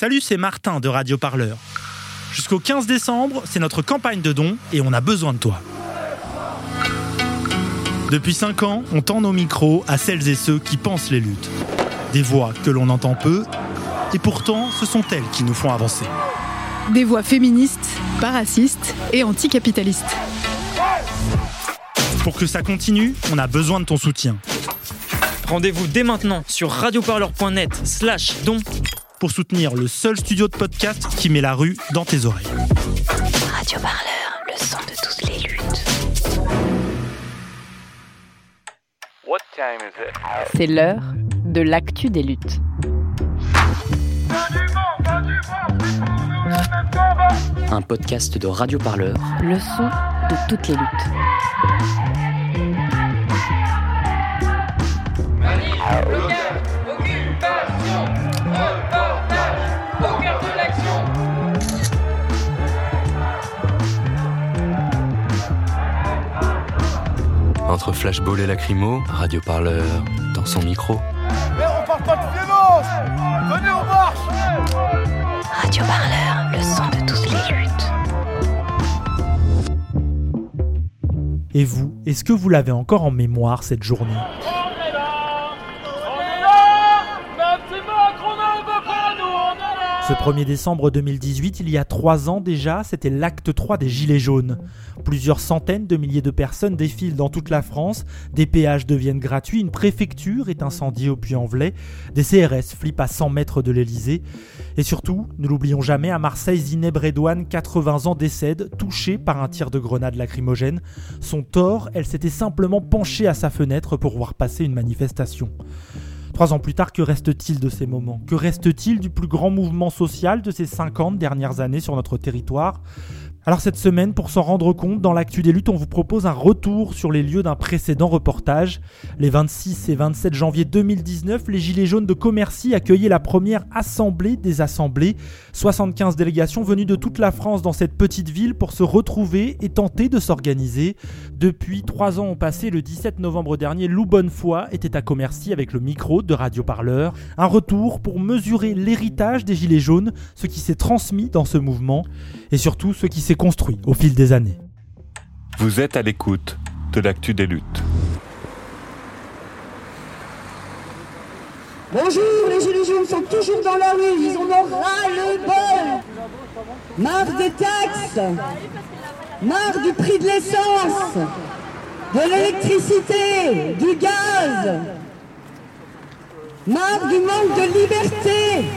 Salut, c'est Martin de Radio Parleur. Jusqu'au 15 décembre, c'est notre campagne de dons et on a besoin de toi. Depuis 5 ans, on tend nos micros à celles et ceux qui pensent les luttes. Des voix que l'on entend peu, et pourtant ce sont elles qui nous font avancer. Des voix féministes, pas racistes et anticapitalistes. Pour que ça continue, on a besoin de ton soutien. Rendez-vous dès maintenant sur radioparleur.net slash don pour soutenir le seul studio de podcast qui met la rue dans tes oreilles. Radioparleur, le son de toutes les luttes. C'est l'heure de l'actu des luttes. Un podcast de Radio Parleur. Le son de toutes les luttes. Entre flashball et lacrymo, Radio Parleur dans son micro. Mais on parle pas de violence Venez, on marche Radioparleur, le son de toutes les luttes. Et vous, est-ce que vous l'avez encore en mémoire cette journée? Ce 1er décembre 2018, il y a trois ans déjà, c'était l'acte 3 des Gilets jaunes. Plusieurs centaines de milliers de personnes défilent dans toute la France, des péages deviennent gratuits, une préfecture est incendiée au Puy-en-Velay, des CRS flippent à 100 mètres de l'Elysée. Et surtout, ne l'oublions jamais, à Marseille, Zineb Redouane, 80 ans, décède, touchée par un tir de grenade lacrymogène. Son tort, elle s'était simplement penchée à sa fenêtre pour voir passer une manifestation. Trois ans plus tard, que reste-t-il de ces moments? Que reste-t-il du plus grand mouvement social de ces 50 dernières années sur notre territoire? Alors cette semaine, pour s'en rendre compte, dans l'actu des luttes, on vous propose un retour sur les lieux d'un précédent reportage. Les 26 et 27 janvier 2019, les Gilets jaunes de Commercy accueillaient la première assemblée des assemblées. 75 délégations venues de toute la France dans cette petite ville pour se retrouver et tenter de s'organiser. Depuis trois ans ont passé, le 17 novembre dernier, Lou Bonnefoy était à Commercy avec le micro de Radio Parleur. Un retour pour mesurer l'héritage des Gilets jaunes, ce qui s'est transmis dans ce mouvement et surtout ce qui s'est construit au fil des années. Vous êtes à l'écoute de l'actu des luttes. Bonjour, les Gilets jaunes sont toujours dans la rue, ils en ont ras le bol. Marre des taxes, marre du prix de l'essence, de l'électricité, du gaz, marre du manque de liberté.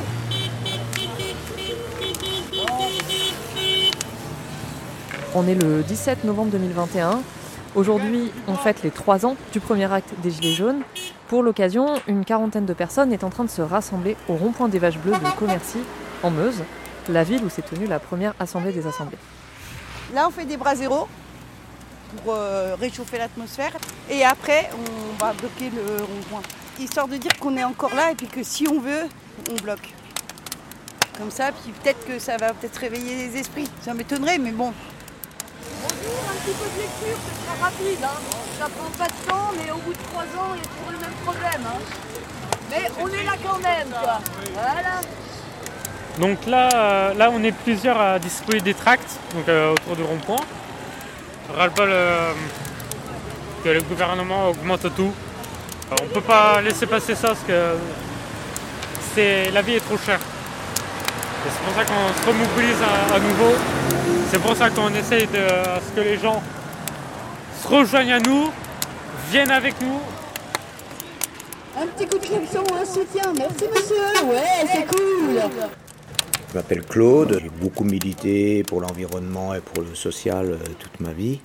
On est le 17 novembre 2021. Aujourd'hui, on fête les trois ans du premier acte des Gilets jaunes. Pour l'occasion, une quarantaine de personnes est en train de se rassembler au rond-point des Vaches Bleues de Commercy, en Meuse, la ville où s'est tenue la première assemblée des assemblées. Là, on fait des bras zéro pour euh, réchauffer l'atmosphère. Et après, on va bloquer le rond-point. Histoire de dire qu'on est encore là et puis que si on veut, on bloque. Comme ça, puis peut-être que ça va peut-être réveiller les esprits. Ça m'étonnerait, mais bon, Bonjour, un petit peu de lecture, ce sera rapide. Hein. Ça prend pas de temps, mais au bout de trois ans, il y a toujours le même problème. Hein. Mais on est là quand même, quoi. Voilà. Donc là, euh, là, on est plusieurs à distribuer des tracts donc, euh, autour du rond-point. Ras-le-bol euh, que le gouvernement augmente tout. On peut pas laisser passer ça parce que c'est, la vie est trop chère. Et c'est pour ça qu'on se remobilise à nouveau. C'est pour ça qu'on essaye de ce que les gens se rejoignent à nous, viennent avec nous. Un petit coup de klaxon, un soutien. Merci monsieur. Ouais, c'est cool. Je m'appelle Claude, j'ai beaucoup milité pour l'environnement et pour le social euh, toute ma vie.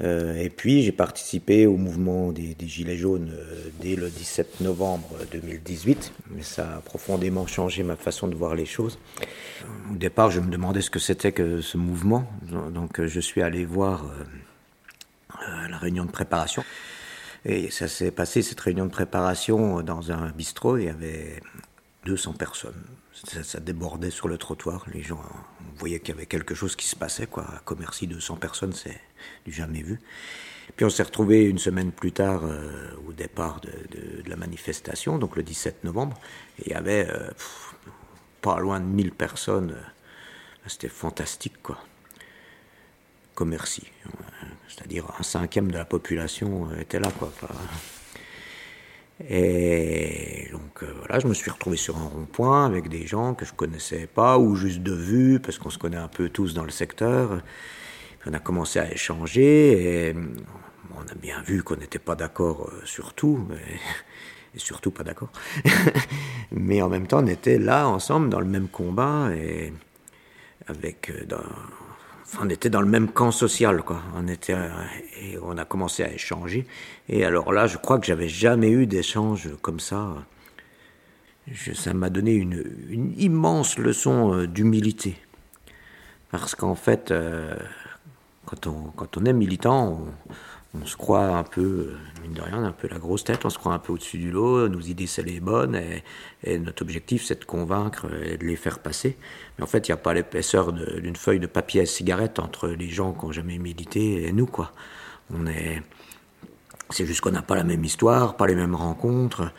Euh, et puis j'ai participé au mouvement des, Gilets jaunes euh, dès le 17 novembre 2018. Mais ça a profondément changé ma façon de voir les choses. Au départ, je me demandais ce que c'était que ce mouvement. Donc je suis allé voir euh, la réunion de préparation. Et ça s'est passé, cette réunion de préparation, dans un bistrot. Il y avait 200 personnes. Ça, débordait sur le trottoir. Les gens, on voyait qu'il y avait quelque chose qui se passait. Quoi. À Commercy, 200 personnes, c'est du jamais vu. Puis on s'est retrouvé une semaine plus tard euh, au départ de, la manifestation, donc le 17 novembre. Et il y avait euh, pas loin de 1000 personnes. C'était fantastique, quoi. Commercy. C'est-à-dire un cinquième de la population était là, quoi. Et donc euh, voilà, je me suis retrouvé sur un rond-point avec des gens que je connaissais pas ou juste de vue parce qu'on se connaît un peu tous dans le secteur. on a commencé à échanger et on a bien vu qu'on n'était pas d'accord euh, sur tout, et surtout pas d'accord. mais en même temps, on était là ensemble dans le même combat et avec euh, on était dans le même camp social, quoi. On était et on a commencé à échanger. Et alors là, je crois que j'avais jamais eu d'échange comme ça. ça m'a donné une, immense leçon euh, d'humilité, parce qu'en fait, euh, quand on quand on est militant, on se croit un peu, euh, mine de rien, un peu la grosse tête, on se croit un peu au-dessus du lot, nos idées, c'est les bonnes, et, notre objectif, c'est de convaincre et de les faire passer. Mais en fait, il n'y a pas l'épaisseur d'une feuille de papier à cigarette entre les gens qui n'ont jamais milité et nous, quoi. On est. C'est juste qu'on n'a pas la même histoire, pas les mêmes rencontres.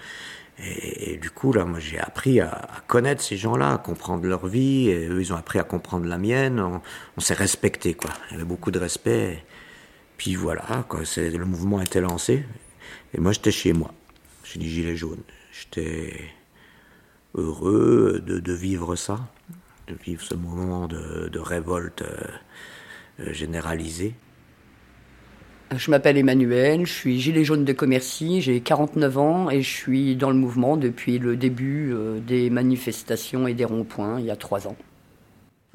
Et, du coup, là, moi, j'ai appris à, connaître ces gens-là, à comprendre leur vie, et eux, ils ont appris à comprendre la mienne. On, on s'est respecté, quoi. Il y avait beaucoup de respect. Puis voilà, le mouvement était lancé. Et moi, j'étais chez moi, chez les Gilets jaunes. J'étais heureux de, vivre ça, de vivre ce moment de, révolte euh, généralisée. Je m'appelle Emmanuel, je suis gilet jaune de Commercy, j'ai 49 ans et je suis dans le mouvement depuis le début euh, des manifestations et des ronds-points il y a trois ans.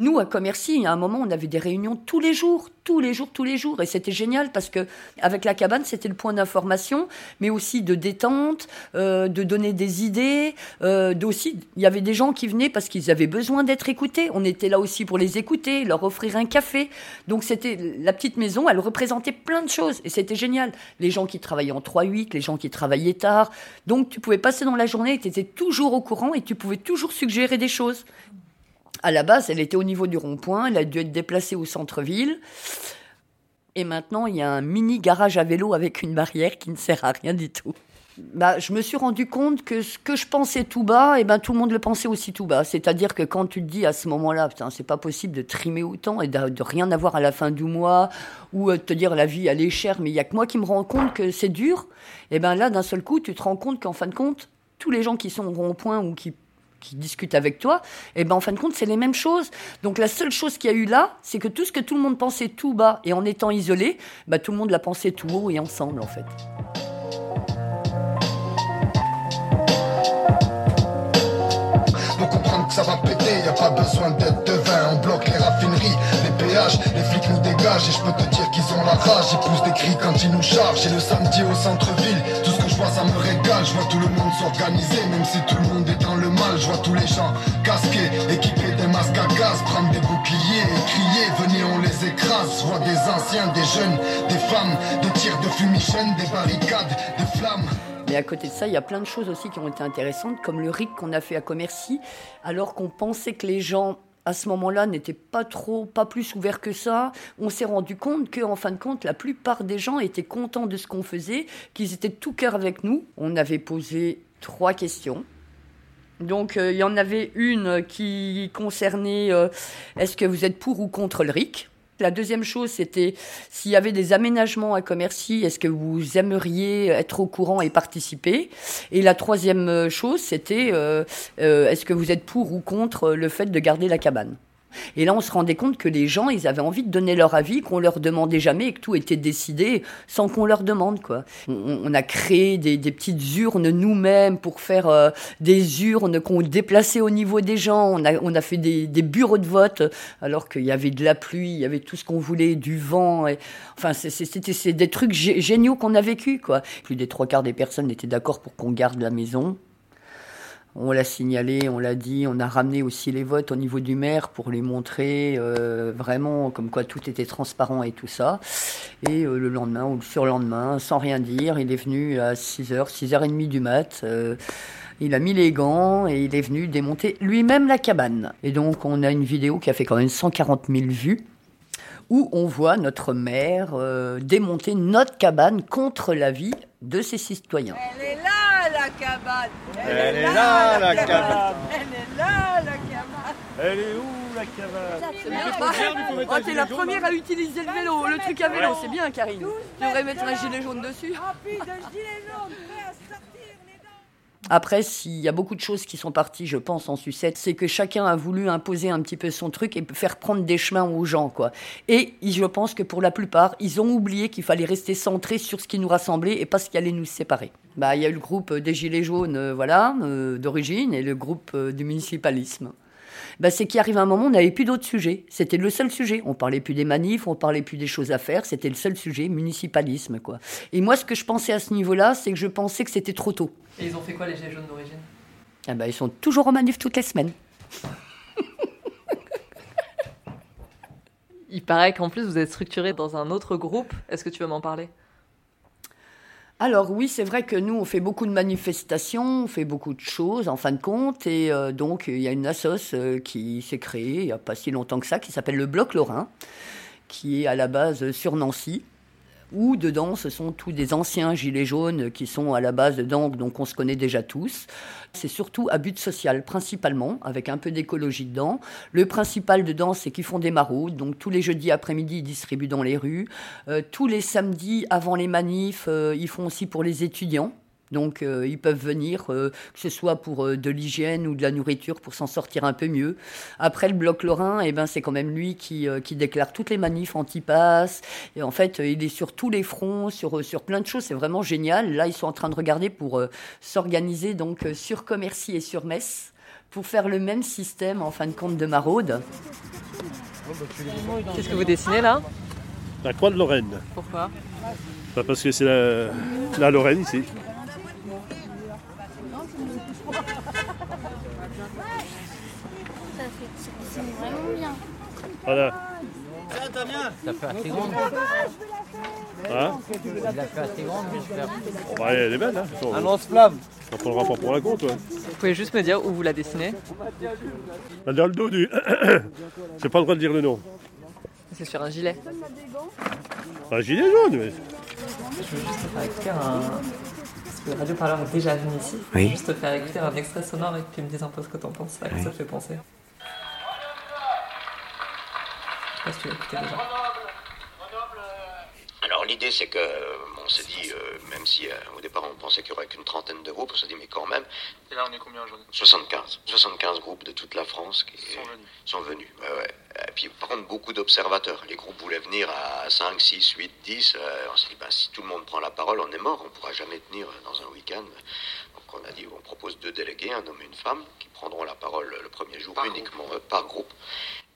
Nous, à Commercy, a un moment, on avait des réunions tous les jours, tous les jours, tous les jours. Et c'était génial parce que avec la cabane, c'était le point d'information, mais aussi de détente, euh, de donner des idées. Euh, il y avait des gens qui venaient parce qu'ils avaient besoin d'être écoutés. On était là aussi pour les écouter, leur offrir un café. Donc c'était la petite maison, elle représentait plein de choses. Et c'était génial. Les gens qui travaillaient en 3-8, les gens qui travaillaient tard. Donc tu pouvais passer dans la journée, tu étais toujours au courant et tu pouvais toujours suggérer des choses. À la base, elle était au niveau du rond-point, elle a dû être déplacée au centre-ville. Et maintenant, il y a un mini garage à vélo avec une barrière qui ne sert à rien du tout. Bah, je me suis rendu compte que ce que je pensais tout bas, et eh ben tout le monde le pensait aussi tout bas. C'est-à-dire que quand tu te dis à ce moment-là, putain, c'est pas possible de trimer autant et de, rien avoir à la fin du mois, ou euh, de te dire la vie elle est chère, mais il y a que moi qui me rends compte que c'est dur. Et eh ben là, d'un seul coup, tu te rends compte qu'en fin de compte, tous les gens qui sont au rond-point ou qui qui discutent avec toi, et eh ben en fin de compte, c'est les mêmes choses. Donc la seule chose qu'il y a eu là, c'est que tout ce que tout le monde pensait tout bas et en étant isolé, bah, tout le monde l'a pensé tout haut et ensemble en fait. Pour comprendre que ça va péter, y a pas besoin d'être devin, on bloque les raffineries, les péages, les flics nous dégagent et je peux te dire qu'ils ont la rage, ils poussent des cris quand ils nous chargent, et le samedi au centre-ville, vois ça me régale, je vois tout le monde s'organiser, même si tout le monde est dans le mal, je vois tous les gens casqués, équipés des masques à gaz, prendre des boucliers et crier, venez on les écrase, je vois des anciens, des jeunes, des femmes, des tirs de fumigène, des barricades, des flammes. Mais à côté de ça, il y a plein de choses aussi qui ont été intéressantes, comme le RIC qu'on a fait à Commercy, alors qu'on pensait que les gens à ce moment-là n'étaient pas trop, pas plus ouverts que ça. On s'est rendu compte qu'en fin de compte, la plupart des gens étaient contents de ce qu'on faisait, qu'ils étaient tout cœur avec nous. On avait posé trois questions. Donc euh, il y en avait une qui concernait euh, est-ce que vous êtes pour ou contre le RIC la deuxième chose, c'était s'il y avait des aménagements à Commercy, est-ce que vous aimeriez être au courant et participer? Et la troisième euh, chose, c'était euh, euh, est-ce que vous êtes pour ou contre le fait de garder la cabane? Et là, on se rendait compte que les gens, ils avaient envie de donner leur avis, qu'on leur demandait jamais et que tout était décidé sans qu'on leur demande, quoi. On, a créé des, petites urnes nous-mêmes pour faire euh, des urnes qu'on déplaçait au niveau des gens. On a, on a fait des, bureaux de vote alors qu'il y avait de la pluie, il y avait tout ce qu'on voulait, du vent. Et, enfin, c'était des trucs géniaux qu'on a vécu, quoi. Plus des trois quarts des personnes étaient d'accord pour qu'on garde la maison. On l'a signalé, on l'a dit, on a ramené aussi les votes au niveau du maire pour les montrer euh, vraiment comme quoi tout était transparent et tout ça. Et euh, le lendemain ou le surlendemain, sans rien dire, il est venu à 6h, 6h30 du mat. Euh, il a mis les gants et il est venu démonter lui-même la cabane. Et donc on a une vidéo qui a fait quand même 140 000 vues où on voit notre maire démonter notre cabane contre l'avis de ses citoyens. Cabane. Elle, est là, la cabane. Elle est là la cabane. Elle est où la cavale C'est. Oh, t'es la première à utiliser le vélo, le truc à vélo, c'est bien Karine. Tu devrais mettre un gilet jaune dessus. Après, s'il y a beaucoup de choses qui sont parties, je pense, en sucette, c'est que chacun a voulu imposer un petit peu son truc et faire prendre des chemins aux gens, quoi. Et je pense que pour la plupart, ils ont oublié qu'il fallait rester centré sur ce qui nous rassemblait et pas ce qui allait nous séparer. Bah, il y a eu le groupe des Gilets jaunes, euh, voilà, euh, d'origine, et le groupe euh, du municipalisme. Bah, c'est qu'il arrive un moment, on n'avait plus d'autres sujets. C'était le seul sujet. On parlait plus des manifs, on parlait plus des choses à faire. C'était le seul sujet, municipalisme, quoi. Et moi, ce que je pensais à ce niveau-là, c'est que je pensais que c'était trop tôt. Et ils ont fait quoi les Gilets jaunes d'origine? Ah bah, ils sont toujours en manif toutes les semaines. Il paraît qu'en plus vous êtes structuré dans un autre groupe. Est-ce que tu veux m'en parler? Alors oui, c'est vrai que nous, on fait beaucoup de manifestations, on fait beaucoup de choses en fin de compte. Et euh, donc, il y a une assoce euh, qui s'est créée il n'y a pas si longtemps que ça, qui s'appelle le Bloc Lorrain, qui est à la base sur Nancy où dedans ce sont tous des anciens gilets jaunes qui sont à la base dedans, donc on se connaît déjà tous. C'est surtout à but social, principalement, avec un peu d'écologie dedans. Le principal dedans, c'est qu'ils font des maraudes, donc tous les jeudis après-midi, ils distribuent dans les rues. Euh, tous les samedis, avant les manifs, euh, ils font aussi pour les étudiants. Donc euh, ils peuvent venir, euh, que ce soit pour euh, de l'hygiène ou de la nourriture, pour s'en sortir un peu mieux. Après le bloc Lorrain, eh ben, c'est quand même lui qui, euh, qui déclare toutes les manifs anti-pass. Et en fait, euh, il est sur tous les fronts, sur, euh, sur plein de choses. C'est vraiment génial. Là, ils sont en train de regarder pour euh, s'organiser donc euh, sur Commercy et sur Metz pour faire le même système en fin de compte de maraude. Qu'est-ce que vous dessinez là? La croix de Lorraine. Pourquoi? Bah, parce que c'est la, la Lorraine ici. C'est vraiment bien. Voilà. Ça fait assez grande. Hein Il fait assez grande, j'espère. Bon, bah, elle est belle, hein. Un lance-flamme. On prendra pas pour la compte, ouais. Vous pouvez juste me dire où vous la dessinez Bah, Dans le dos du. J'ai pas le droit de dire le nom. C'est sur un gilet. Un gilet jaune, mais. Je veux juste te faire écouter un. Parce que Radio Parleur est déjà venu ici. Je Oui. veux juste te faire écouter un extrait sonore et que tu me dises un peu ce que t'en penses. À quoi Oui. ça te fait penser sais pas si tu l'as écouté déjà. Alors l'idée c'est que euh, on s'est dit, euh, même si euh, au départ on pensait qu'il y aurait qu'une trentaine de groupes, on s'est dit mais quand même. Et là, on est combien aujourd'hui? 75. 75 groupes de toute la France qui sont venus. Sont venus, ouais, ouais. Et puis par contre beaucoup d'observateurs. Les groupes voulaient venir à 5, 6, 8, 10. Euh, on s'est dit bah, si tout le monde prend la parole, on est mort, on ne pourra jamais tenir dans un week-end. Donc on a dit on propose deux délégués, un homme et une femme, qui prendront la parole le premier jour uniquement euh, par groupe.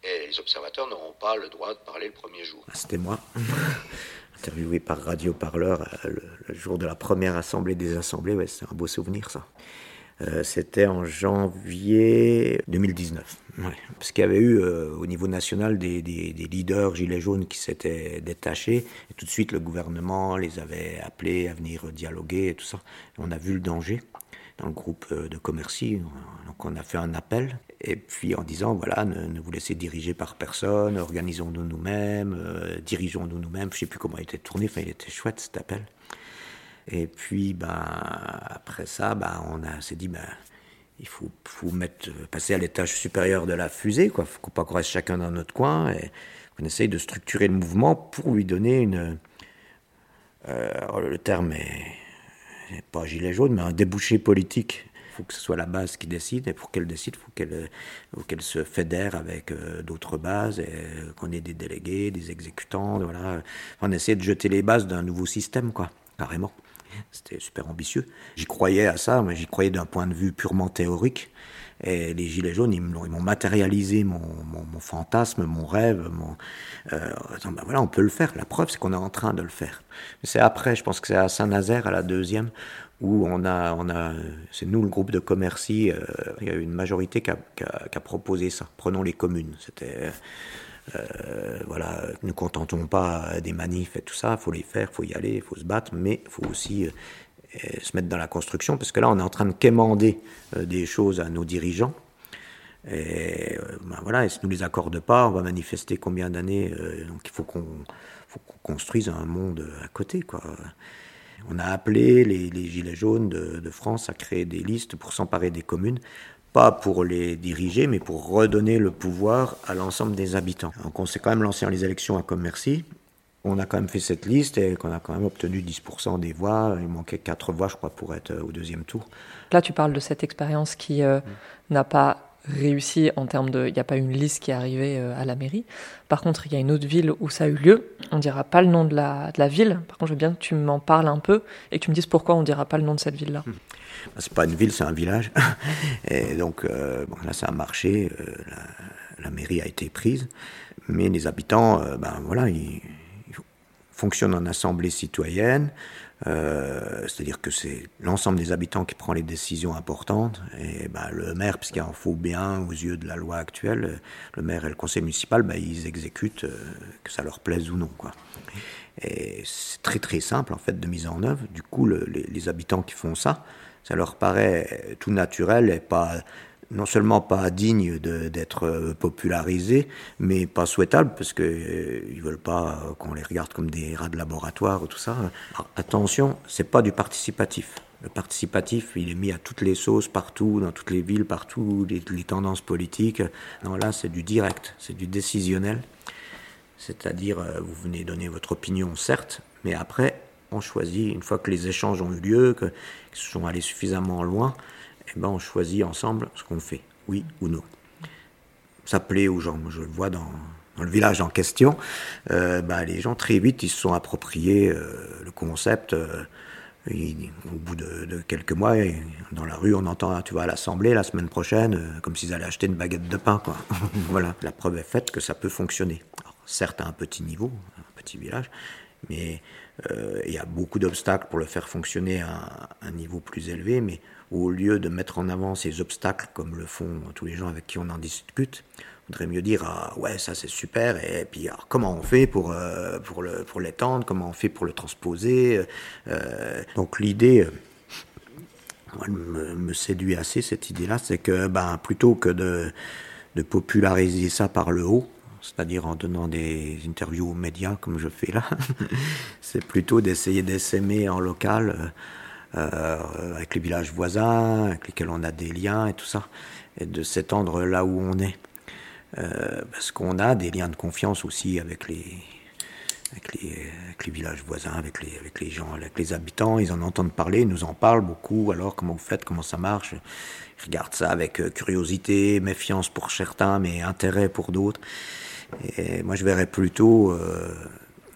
Et les observateurs n'auront pas le droit de parler le premier jour. C'était moi, interviewé par Radio Parleur euh, le, jour de la première assemblée des assemblées. Ouais, c'est un beau souvenir, ça. Euh, C'était en janvier 2019. Ouais. Parce qu'il y avait eu euh, au niveau national des, leaders gilets jaunes qui s'étaient détachés. Et tout de suite, le gouvernement les avait appelés à venir dialoguer et tout ça. On a vu le danger dans le groupe euh, de commercy. Donc on a fait un appel. Et puis en disant, voilà, ne, ne vous laissez diriger par personne, organisons-nous nous-mêmes, euh, dirigeons-nous nous-mêmes. Je sais plus comment il était tourné, enfin il était chouette cet appel. Et puis, ben, après ça, ben, on s'est dit, ben, il faut, faut mettre, passer à l'étage supérieur de la fusée, quoi. Faut pas qu'on reste chacun dans notre coin et qu'on essaye de structurer le mouvement pour lui donner une, euh, alors, le terme est pas gilet jaune, mais un débouché politique. Il faut que ce soit la base qui décide, et pour qu'elle décide, il faut qu'elle se fédère avec euh, d'autres bases, et euh, qu'on ait des délégués, des exécutants, voilà. On essaie de jeter les bases d'un nouveau système, quoi, carrément. C'était super ambitieux. J'y croyais à ça, mais j'y croyais d'un point de vue purement théorique. Et les Gilets jaunes, ils m'ont matérialisé mon, mon, fantasme, mon rêve. Mon, euh, ben voilà, on peut le faire. La preuve, c'est qu'on est en train de le faire. C'est après, je pense que c'est à Saint-Nazaire, à la deuxième, où on a, on a, c'est nous le groupe de commercy, euh, il y a eu une majorité qui a, proposé ça. Prenons les communes. C'était, euh, voilà, ne contentons pas des manifs et tout ça, il faut les faire, il faut y aller, il faut se battre, mais il faut aussi euh, euh, se mettre dans la construction, parce que là, on est en train de quémander euh, des choses à nos dirigeants. Et euh, ben voilà, et si nous les accorde pas, on va manifester combien d'années euh, Donc il faut qu'on construise un monde à côté, quoi. On a appelé les, les Gilets jaunes de, de France à créer des listes pour s'emparer des communes, pas pour les diriger, mais pour redonner le pouvoir à l'ensemble des habitants. Donc on s'est quand même lancé dans les élections à Commercy. On a quand même fait cette liste et qu'on a quand même obtenu 10% des voix. Il manquait 4 voix, je crois, pour être au deuxième tour. Là, tu parles de cette expérience qui euh, n'a pas réussi en termes de. Il n'y a pas une liste qui est arrivée euh, à la mairie. Par contre, il y a une autre ville où ça a eu lieu. On ne dira pas le nom de la, de la ville. Par contre, je veux bien que tu m'en parles un peu et que tu me dises pourquoi on ne dira pas le nom de cette ville-là. Hmm. C'est pas une ville, c'est un village. Et donc, euh, bon, là, ça a marché. Euh, la, la, mairie a été prise. Mais les habitants, euh, ben voilà, ils, ils, fonctionnent en assemblée citoyenne. Euh, c'est-à-dire que c'est l'ensemble des habitants qui prend les décisions importantes. Et ben, le maire, puisqu'il en faut bien aux yeux de la loi actuelle, le maire et le conseil municipal, ben, ils exécutent, euh, que ça leur plaise ou non. Et c'est très très simple en fait de mise en œuvre. Du coup, le, les, les, habitants qui font ça, ça leur paraît tout naturel et pas non seulement pas digne d'être popularisé, mais pas souhaitable parce que euh, ils veulent pas qu'on les regarde comme des rats de laboratoire ou tout ça. Alors, attention, c'est pas du participatif. Le participatif, il est mis à toutes les sauces, partout, dans toutes les villes, partout, les, les tendances politiques. Non, là, c'est du direct, c'est du décisionnel. C'est-à-dire, vous venez donner votre opinion, certes, mais après, on choisit, une fois que les échanges ont eu lieu, qu'ils sont allés suffisamment loin, eh ben, on choisit ensemble ce qu'on fait, oui ou non. Ça plaît aux gens, je le vois dans, le village en question, euh, ben, les gens très vite ils se sont appropriés euh, le concept. Euh, au bout de, quelques mois, dans la rue, on entend tu vas à l'assemblée la semaine prochaine, comme s'ils allaient acheter une baguette de pain. Quoi. voilà, la preuve est faite que ça peut fonctionner. Certes à un petit niveau, un petit village, mais il y a beaucoup d'obstacles pour le faire fonctionner à un niveau plus élevé, mais au lieu de mettre en avant ces obstacles comme le font tous les gens avec qui on en discute, on voudrait mieux dire ah, ouais ça c'est super et puis comment on fait pour euh, pour pour l'étendre, comment on fait pour le transposer. Euh, donc l'idée moi, me, séduit assez cette idée-là, c'est que ben plutôt que de de populariser ça par le haut, c'est-à-dire en donnant des interviews aux médias comme je fais là, c'est plutôt d'essayer d'essaimer en local euh, avec les villages voisins, avec lesquels on a des liens et tout ça, et de s'étendre là où on est. Euh, parce qu'on a des liens de confiance aussi avec les, avec les, avec les villages voisins, avec les, avec les gens, avec les habitants. Ils en entendent parler, ils nous en parlent beaucoup. Alors, comment vous faites, comment ça marche? Ils regardent ça avec euh, curiosité, méfiance pour certains, mais intérêt pour d'autres. Et moi, je verrais plutôt euh,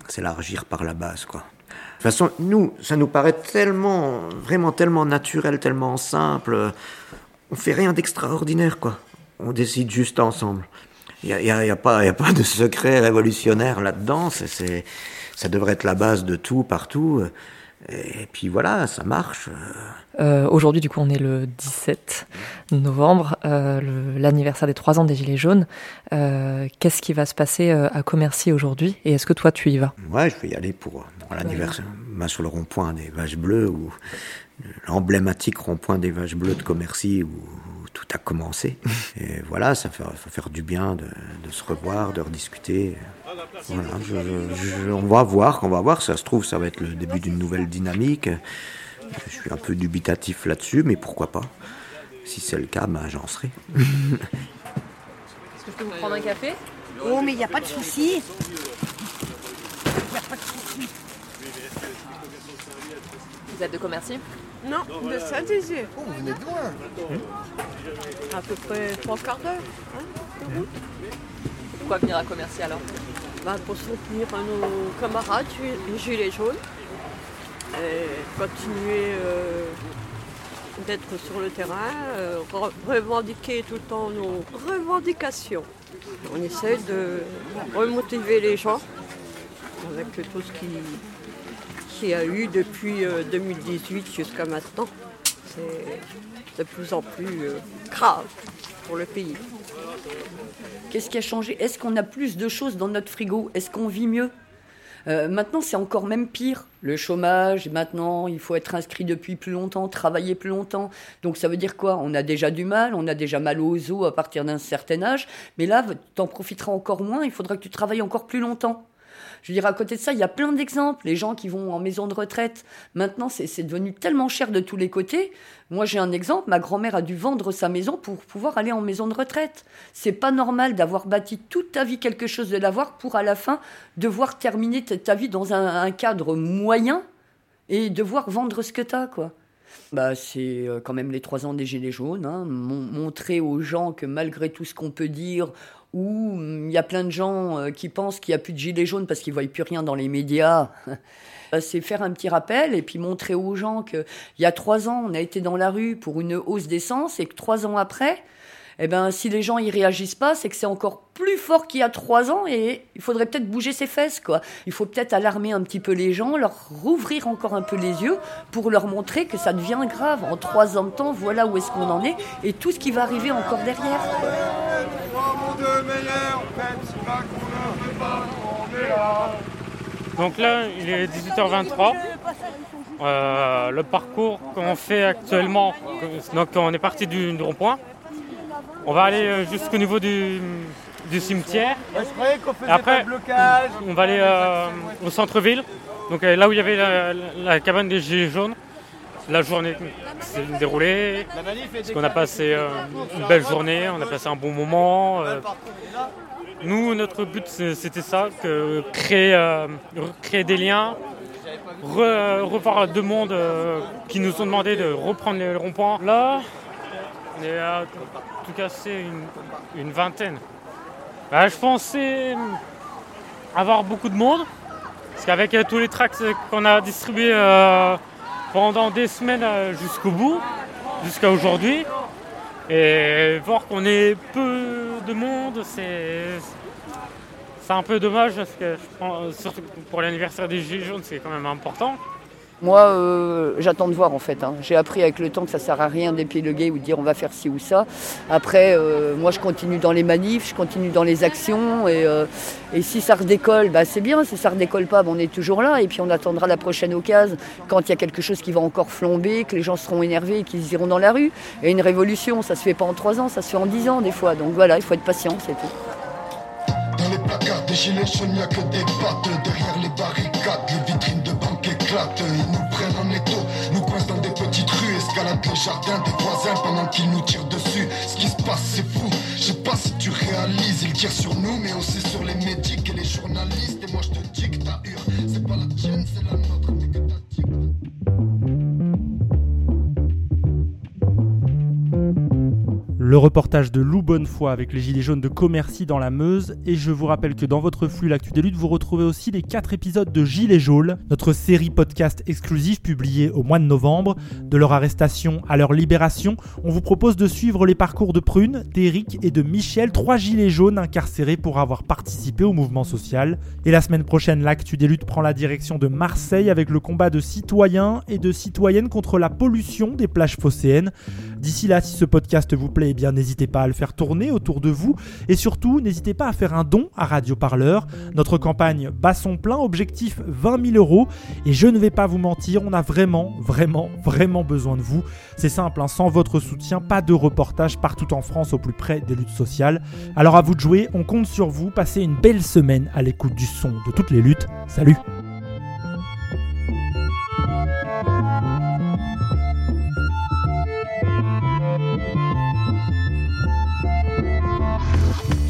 s'élargir par la base, quoi. De toute façon, nous, ça nous paraît tellement, vraiment tellement naturel, tellement simple. On fait rien d'extraordinaire, quoi. On décide juste ensemble. Il n'y a, y a, pas, a pas de secret révolutionnaire là-dedans. Ça devrait être la base de tout, partout. Et puis voilà, ça marche. Euh, Aujourd'hui, du coup, on est le 17 novembre, euh, l'anniversaire des 3 ans des Gilets jaunes. Euh, Qu'est-ce qui va se passer euh, à Commercy aujourd'hui? Et est-ce que toi, tu y vas? Ouais, je vais y aller pour, pour l'anniversaire. Ouais. sur le rond-point des Vaches Bleues, ou l'emblématique rond-point des Vaches Bleues de Commercy, où tout a commencé. Et voilà, ça va faire du bien de, de se revoir, de rediscuter. Voilà, je, je, on va voir, on va voir. Ça se trouve, ça va être le début d'une nouvelle dynamique. Je suis un peu dubitatif là-dessus, mais pourquoi pas Si c'est le cas, ben, j'en serai. Est-ce que je peux vous prendre un café? Oh, mais il n'y a pas de souci. Vous êtes de Commercy? Non, de Saint-Dizier. Oh, vous venez de loin mmh. À peu près trois quarts d'heure hein, de route. Pourquoi venir à Commercy alors bah, Pour soutenir nos camarades, les Gilets jaunes. Et continuer euh, d'être sur le terrain, euh, revendiquer tout le temps nos revendications. On essaie de remotiver les gens avec tout ce qui, qui a eu depuis euh, 2018 jusqu'à maintenant. C'est de plus en plus euh, grave pour le pays. Qu'est-ce qui a changé? Est-ce qu'on a plus de choses dans notre frigo? Est-ce qu'on vit mieux? Euh, maintenant, c'est encore même pire. Le chômage, maintenant, il faut être inscrit depuis plus longtemps, travailler plus longtemps. Donc ça veut dire quoi? On a déjà du mal, on a déjà mal aux os à partir d'un certain âge. Mais là, tu en profiteras encore moins, il faudra que tu travailles encore plus longtemps. Je veux dire, à côté de ça, il y a plein d'exemples. Les gens qui vont en maison de retraite, maintenant, c'est devenu tellement cher de tous les côtés. Moi, j'ai un exemple. Ma grand-mère a dû vendre sa maison pour pouvoir aller en maison de retraite. C'est pas normal d'avoir bâti toute ta vie quelque chose de l'avoir pour à la fin devoir terminer ta vie dans un, cadre moyen et devoir vendre ce que tu as, quoi. Bah, c'est euh, quand même les trois ans des Gilets jaunes, hein. montrer aux gens que malgré tout ce qu'on peut dire, où hum, il y a plein de gens euh, qui pensent qu'il n'y a plus de Gilets jaunes parce qu'ils ne voient plus rien dans les médias, bah, c'est faire un petit rappel et puis montrer aux gens qu'il y a trois ans, on a été dans la rue pour une hausse d'essence et que trois ans après, eh ben, si les gens y réagissent pas, c'est que c'est encore plus fort qu'il y a trois ans et il faudrait peut-être bouger ses fesses, quoi. Il faut peut-être alarmer un petit peu les gens, leur rouvrir encore un peu les yeux pour leur montrer que ça devient grave. En trois ans de temps, voilà où est-ce qu'on en est et tout ce qui va arriver encore derrière. Donc là, il est 18h23. Euh, le parcours qu'on fait actuellement, donc on est parti du rond-point. On va aller euh, jusqu'au niveau du, cimetière. Après, on va aller euh, au centre-ville, donc là où il y avait la, cabane des Gilets jaunes. La journée s'est déroulée, parce qu'on a passé une belle journée, on a passé un bon moment. Nous, notre but, c'était ça, que créer, créer des liens, revoir deux mondes qui nous ont demandé de reprendre les ronds-points. Là, on est à tout casser une, vingtaine. Bah, je pensais avoir beaucoup de monde, parce qu'avec euh, tous les tracks qu'on a distribués euh, pendant des semaines euh, jusqu'au bout, jusqu'à aujourd'hui, et voir qu'on est peu de monde, c'est un peu dommage parce que surtout pour l'anniversaire des Gilets jaunes, c'est quand même important. Moi, euh, j'attends de voir en fait. Hein. J'ai appris avec le temps que ça sert à rien d'épiloguer ou de dire on va faire ci ou ça. Après, euh, moi, je continue dans les manifs, je continue dans les actions. Et, euh, si ça redécolle, bah, c'est bien. Si ça redécolle pas, bah, on est toujours là. Et puis on attendra la prochaine occasion quand il y a quelque chose qui va encore flamber, que les gens seront énervés et qu'ils iront dans la rue. Et une révolution, ça se fait pas en trois ans, ça se fait en dix ans des fois. Donc voilà, il faut être patient, c'est tout. Dans les placards des gilets jaunes, il n'y a que des pattes derrière les barricades, jardins des voisins pendant qu'ils nous tirent dessus. Ce qui se passe, c'est fou. Je sais pas si tu réalises, ils tirent sur nous, mais aussi sur les médics et les journalistes. Et moi je te dis que ta hure, c'est pas la tienne, c'est la nôtre. Le reportage de Lou Bonnefoy avec les Gilets jaunes de Commercy dans la Meuse. Et je vous rappelle que dans votre flux L'actu des luttes, vous retrouvez aussi les 4 épisodes de Gilets jaunes, notre série podcast exclusive publiée au mois de novembre. De leur arrestation à leur libération, on vous propose de suivre les parcours de Prune, d'Éric et de Michel, trois Gilets jaunes incarcérés pour avoir participé au mouvement social. Et la semaine prochaine, L'Actu des luttes prend la direction de Marseille avec le combat de citoyens et de citoyennes contre la pollution des plages phocéennes. D'ici là, si ce podcast vous plaît, bien n'hésitez pas à le faire tourner autour de vous et surtout n'hésitez pas à faire un don à Radio Parleur. Notre campagne bat son plein, objectif 20 000 euros et je ne vais pas vous mentir, on a vraiment, vraiment, vraiment besoin de vous. C'est simple, hein, sans votre soutien, pas de reportage partout en France au plus près des luttes sociales. Alors à vous de jouer, on compte sur vous, passez une belle semaine à l'écoute du son de toutes les luttes. Salut